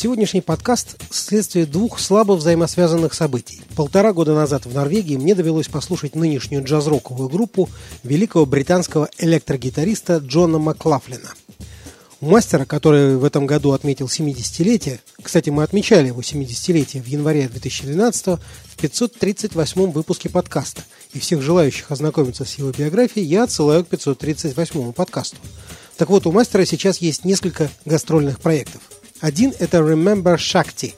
Сегодняшний подкаст – следствие двух слабо взаимосвязанных событий. Полтора года назад в Норвегии мне довелось послушать нынешнюю джаз-роковую группу великого британского электрогитариста Джона Маклафлина. У мастера, который в этом году отметил 70-летие, кстати, мы отмечали его 70-летие в январе 2012 в 538 выпуске подкаста, и всех желающих ознакомиться с его биографией я отсылаю к 538 подкасту. Так вот, у мастера сейчас есть несколько гастрольных проектов – один – это Remember Shakti,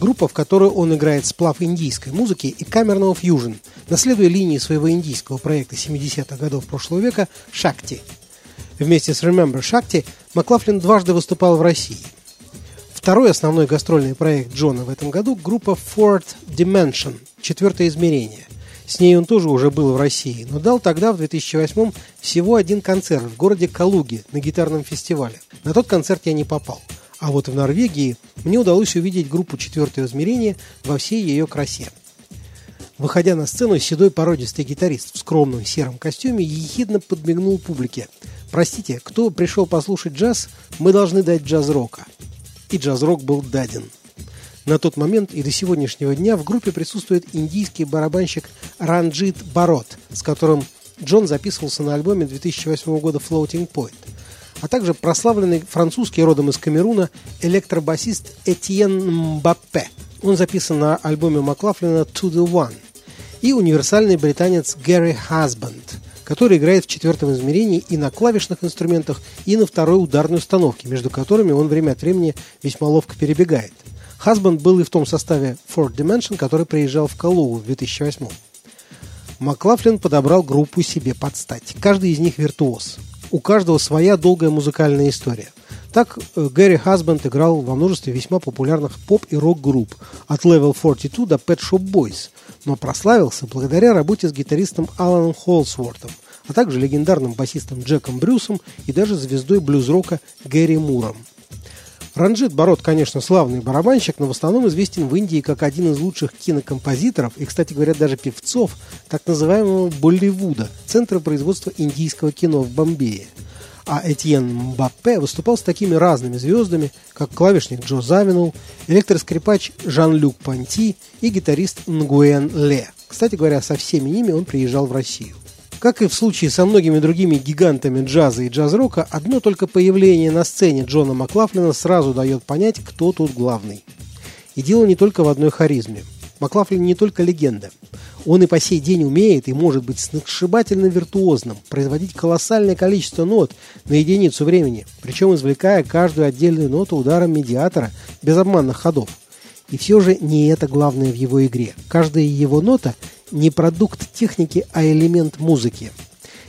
группа, в которой он играет сплав индийской музыки и камерного фьюжн, наследуя линии своего индийского проекта 70-х годов прошлого века Shakti. Вместе с Remember Shakti Маклафлин дважды выступал в России. Второй основной гастрольный проект Джона в этом году – группа Fourth Dimension – «Четвертое измерение». С ней он тоже уже был в России, но дал тогда, в 2008 всего один концерт в городе Калуги на гитарном фестивале. На тот концерт я не попал – а вот в Норвегии мне удалось увидеть группу «Четвертое измерение» во всей ее красе. Выходя на сцену, седой породистый гитарист в скромном сером костюме ехидно подмигнул публике. «Простите, кто пришел послушать джаз, мы должны дать джаз-рока». И джаз-рок был даден. На тот момент и до сегодняшнего дня в группе присутствует индийский барабанщик Ранджит Барот, с которым Джон записывался на альбоме 2008 года «Floating Point» а также прославленный французский родом из Камеруна электробасист Этьен Мбаппе. Он записан на альбоме Маклафлина «To the One». И универсальный британец Гэри Хасбанд, который играет в четвертом измерении и на клавишных инструментах, и на второй ударной установке, между которыми он время от времени весьма ловко перебегает. Хасбанд был и в том составе Fourth Dimension, который приезжал в Калугу в 2008 Маклафлин подобрал группу себе под стать. Каждый из них виртуоз у каждого своя долгая музыкальная история. Так э, Гэри Хасбенд играл во множестве весьма популярных поп- и рок-групп от Level 42 до Pet Shop Boys, но прославился благодаря работе с гитаристом Аланом Холсвортом, а также легендарным басистом Джеком Брюсом и даже звездой блюз-рока Гэри Муром – Ранжит Бород, конечно, славный барабанщик, но в основном известен в Индии как один из лучших кинокомпозиторов и, кстати говоря, даже певцов так называемого Болливуда, центра производства индийского кино в Бомбее. А Этьен Мбаппе выступал с такими разными звездами, как клавишник Джо Завинул, электроскрипач Жан-Люк Панти и гитарист Нгуэн Ле. Кстати говоря, со всеми ними он приезжал в Россию. Как и в случае со многими другими гигантами джаза и джаз-рока, одно только появление на сцене Джона Маклафлина сразу дает понять, кто тут главный. И дело не только в одной харизме. Маклафлин не только легенда. Он и по сей день умеет и может быть сногсшибательно виртуозным, производить колоссальное количество нот на единицу времени, причем извлекая каждую отдельную ноту ударом медиатора без обманных ходов. И все же не это главное в его игре. Каждая его нота не продукт техники, а элемент музыки.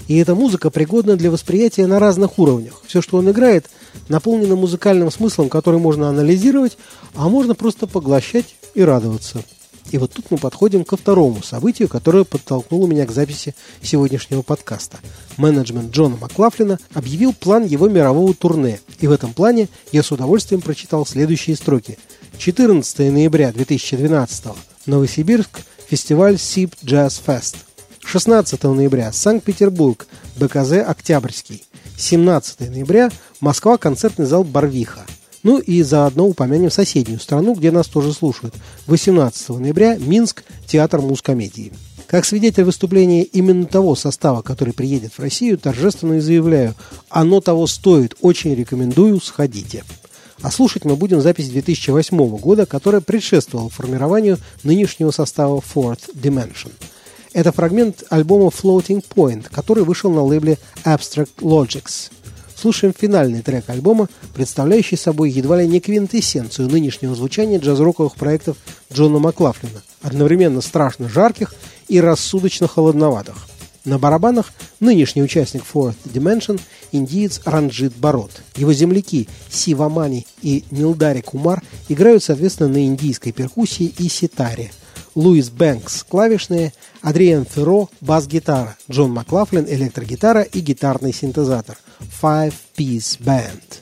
И эта музыка пригодна для восприятия на разных уровнях. Все, что он играет, наполнено музыкальным смыслом, который можно анализировать, а можно просто поглощать и радоваться. И вот тут мы подходим ко второму событию, которое подтолкнуло меня к записи сегодняшнего подкаста. Менеджмент Джона Маклафлина объявил план его мирового турне, и в этом плане я с удовольствием прочитал следующие строки. 14 ноября 2012 Новосибирск – фестиваль СИП Джаз Фест. 16 ноября Санкт-Петербург, БКЗ «Октябрьский». 17 ноября Москва, концертный зал «Барвиха». Ну и заодно упомянем соседнюю страну, где нас тоже слушают. 18 ноября Минск, театр мускомедии. Как свидетель выступления именно того состава, который приедет в Россию, торжественно заявляю, оно того стоит, очень рекомендую, сходите. А слушать мы будем запись 2008 года, которая предшествовала формированию нынешнего состава Fourth Dimension. Это фрагмент альбома Floating Point, который вышел на лейбле Abstract Logics. Слушаем финальный трек альбома, представляющий собой едва ли не квинтэссенцию нынешнего звучания джаз-роковых проектов Джона Маклафлина, одновременно страшно жарких и рассудочно холодноватых – на барабанах нынешний участник Fourth Dimension – индиец Ранджит Барот. Его земляки Сива Мани и Нилдари Кумар играют, соответственно, на индийской перкуссии и ситаре. Луис Бэнкс – клавишные, Адриан Ферро – бас-гитара, Джон Маклафлин – электрогитара и гитарный синтезатор. Five Piece Band.